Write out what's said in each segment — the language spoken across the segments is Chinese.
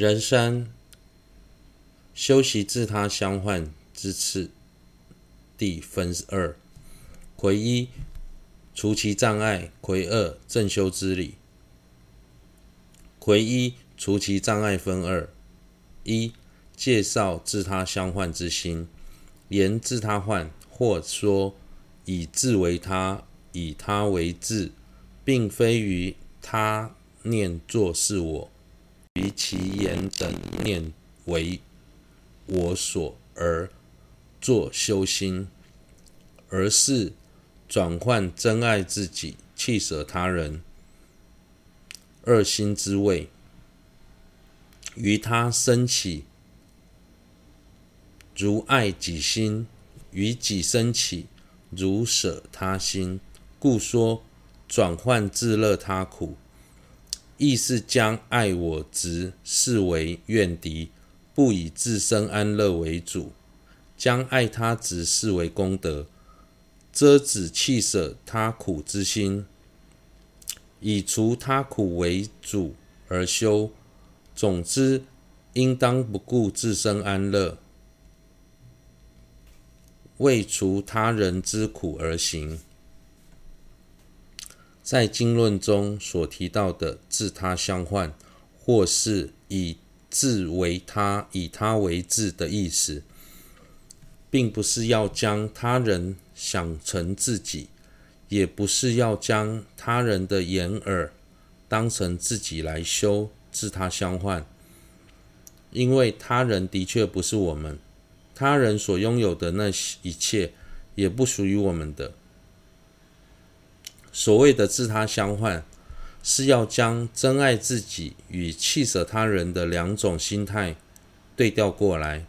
人生修习自他相换之次第分二：癸一除其障碍，癸二正修之理。癸一除其障碍分二：一、介绍自他相换之心，言自他换，或说以自为他，以他为自，并非于他念作是我。于其言等念为我所而作修心，而是转换真爱自己、弃舍他人二心之谓，于他生起如爱己心，于己生起如舍他心，故说转换自乐他苦。亦是将爱我执视为怨敌，不以自身安乐为主；将爱他执视为功德，遮止弃舍他苦之心，以除他苦为主而修。总之，应当不顾自身安乐，为除他人之苦而行。在经论中所提到的自他相换，或是以自为他、以他为自的意思，并不是要将他人想成自己，也不是要将他人的眼耳当成自己来修自他相换，因为他人的确不是我们，他人所拥有的那一切也不属于我们的。所谓的自他相换，是要将珍爱自己与弃舍他人的两种心态对调过来，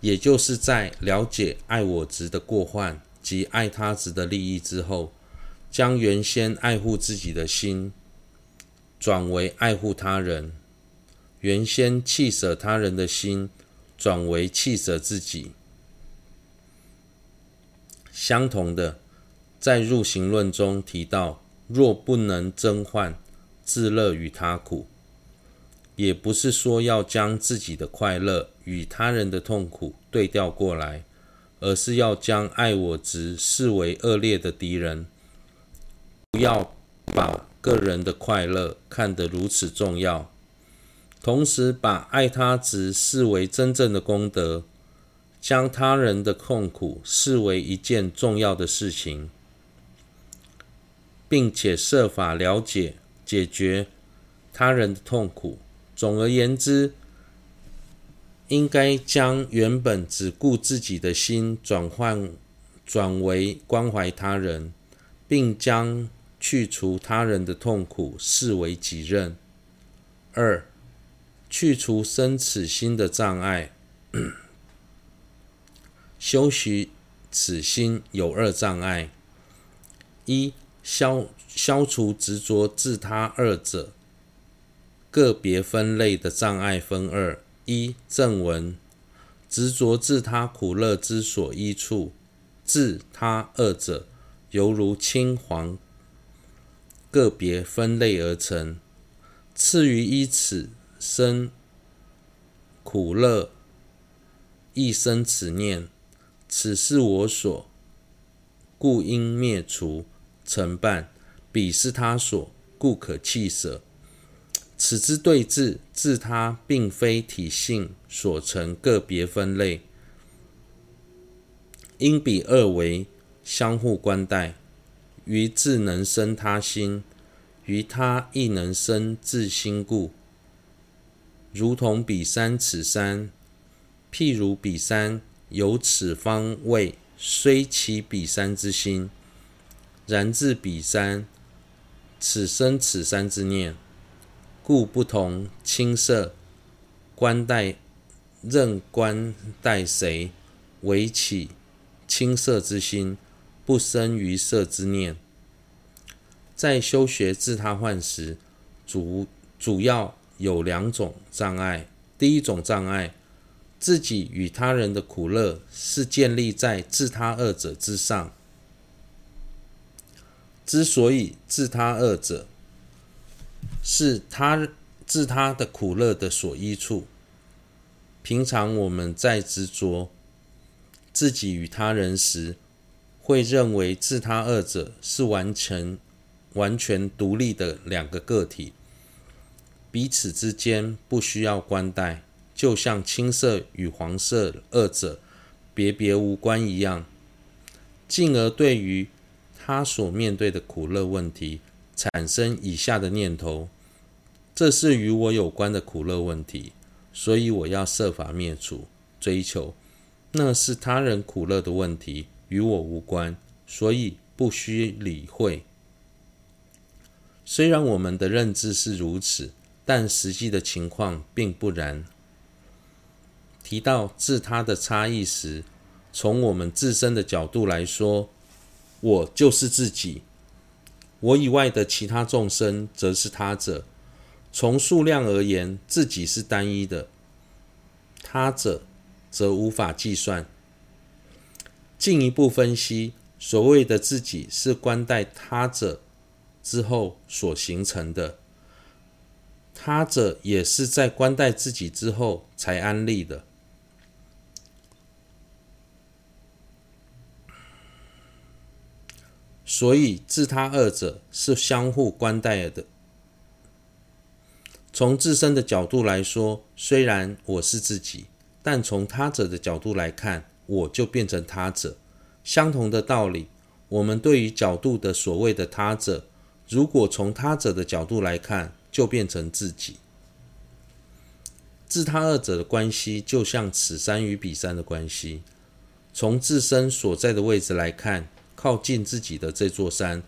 也就是在了解爱我值的过患及爱他值的利益之后，将原先爱护自己的心转为爱护他人，原先弃舍他人的心转为弃舍自己。相同的。在入行论中提到，若不能增患自乐与他苦，也不是说要将自己的快乐与他人的痛苦对调过来，而是要将爱我执视为恶劣的敌人，不要把个人的快乐看得如此重要，同时把爱他执视为真正的功德，将他人的痛苦视为一件重要的事情。并且设法了解、解决他人的痛苦。总而言之，应该将原本只顾自己的心转换转为关怀他人，并将去除他人的痛苦视为己任。二、去除生此心的障碍。修习此心有二障碍：一、消消除执着自他二者个别分类的障碍分二：一、正文执着自他苦乐之所依处，自他二者犹如青黄个别分类而成。次于依此生苦乐，亦生此念，此是我所，故应灭除。成办，彼是他所，故可弃舍。此之对治，自他并非体性所成个别分类，应彼二为相互关待。于自能生他心，于他亦能生自心故，如同彼三此三。譬如彼三有此方位，虽起彼三之心。然自彼三，此生此三之念，故不同青色观待，任观待谁，唯起青色之心，不生于色之念。在修学自他换时，主主要有两种障碍。第一种障碍，自己与他人的苦乐是建立在自他二者之上。之所以自他二者是他自他的苦乐的所依处。平常我们在执着自己与他人时，会认为自他二者是完全完全独立的两个个体，彼此之间不需要关待，就像青色与黄色二者别别无关一样，进而对于他所面对的苦乐问题产生以下的念头：这是与我有关的苦乐问题，所以我要设法灭除、追求。那是他人苦乐的问题，与我无关，所以不需理会。虽然我们的认知是如此，但实际的情况并不然。提到自他的差异时，从我们自身的角度来说，我就是自己，我以外的其他众生则是他者。从数量而言，自己是单一的，他者则无法计算。进一步分析，所谓的自己是观待他者之后所形成的，他者也是在观待自己之后才安立的。所以，自他二者是相互关待的。从自身的角度来说，虽然我是自己，但从他者的角度来看，我就变成他者，相同的道理。我们对于角度的所谓的他者，如果从他者的角度来看，就变成自己。自他二者的关系，就像此山与彼山的关系。从自身所在的位置来看，靠近自己的这座山，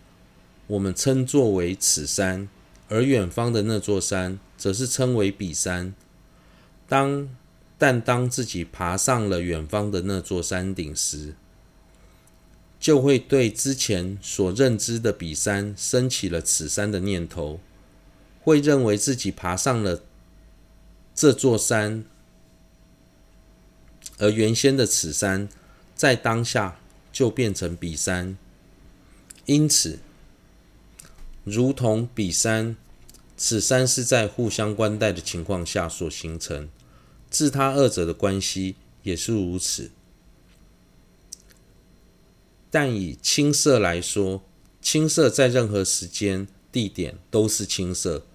我们称作为此山；而远方的那座山，则是称为彼山。当但当自己爬上了远方的那座山顶时，就会对之前所认知的彼山升起了此山的念头，会认为自己爬上了这座山，而原先的此山在当下就变成比三。因此，如同比三，此三是在互相关待的情况下所形成。自他二者的关系也是如此，但以青色来说，青色在任何时间、地点都是青色。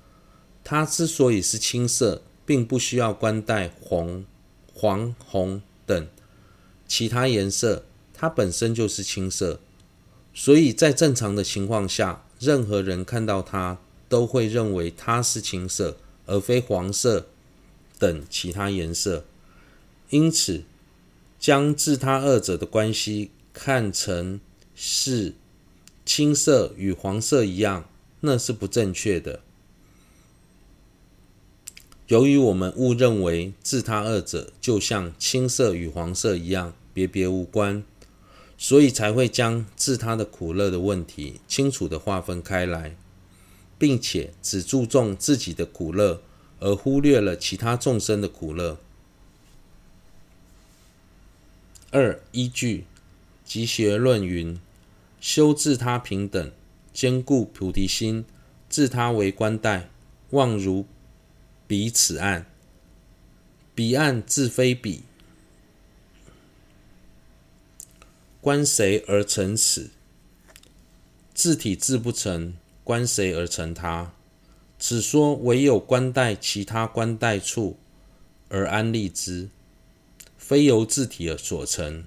它之所以是青色，并不需要关待红、黄、红等其他颜色，它本身就是青色。所以在正常的情况下，任何人看到它，都会认为它是青色，而非黄色。等其他颜色，因此将自他二者的关系看成是青色与黄色一样，那是不正确的。由于我们误认为自他二者就像青色与黄色一样别别无关，所以才会将自他的苦乐的问题清楚地划分开来，并且只注重自己的苦乐。而忽略了其他众生的苦乐。二依据《集学论》云：“修自他平等，坚固菩提心，自他为观待，望如彼此岸。彼岸自非彼，观谁而成此？自体自不成，观谁而成他？”此说唯有观待其他观待处而安立之，非由自体而所成。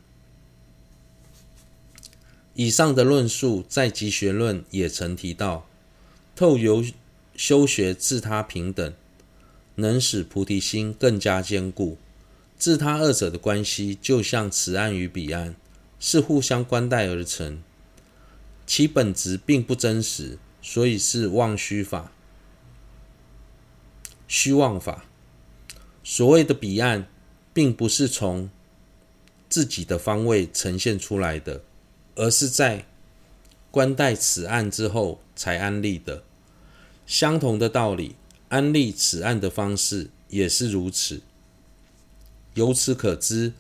以上的论述在《集学论》也曾提到，透由修学自他平等，能使菩提心更加坚固。自他二者的关系，就像此岸与彼岸，是互相关待而成，其本质并不真实，所以是妄虚法。虚妄法，所谓的彼岸，并不是从自己的方位呈现出来的，而是在观待此岸之后才安立的。相同的道理，安立此岸的方式也是如此。由此可知，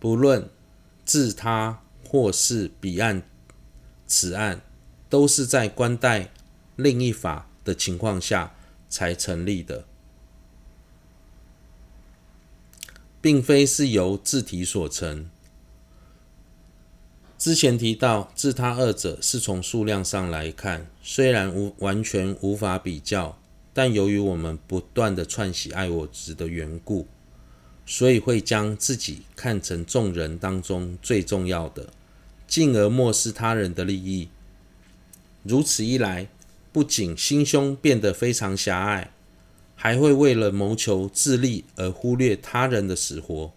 不论自他或是彼岸、此岸，都是在关待另一法的情况下才成立的。并非是由自体所成。之前提到自他二者是从数量上来看，虽然无完全无法比较，但由于我们不断的串习爱我执的缘故，所以会将自己看成众人当中最重要的，进而漠视他人的利益。如此一来，不仅心胸变得非常狭隘，还会为了谋求自利而忽略他人的死活，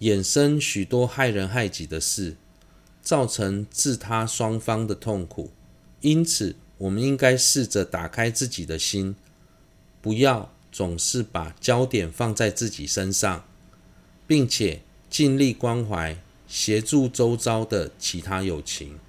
衍生许多害人害己的事，造成自他双方的痛苦。因此，我们应该试着打开自己的心，不要总是把焦点放在自己身上，并且尽力关怀、协助周遭的其他友情。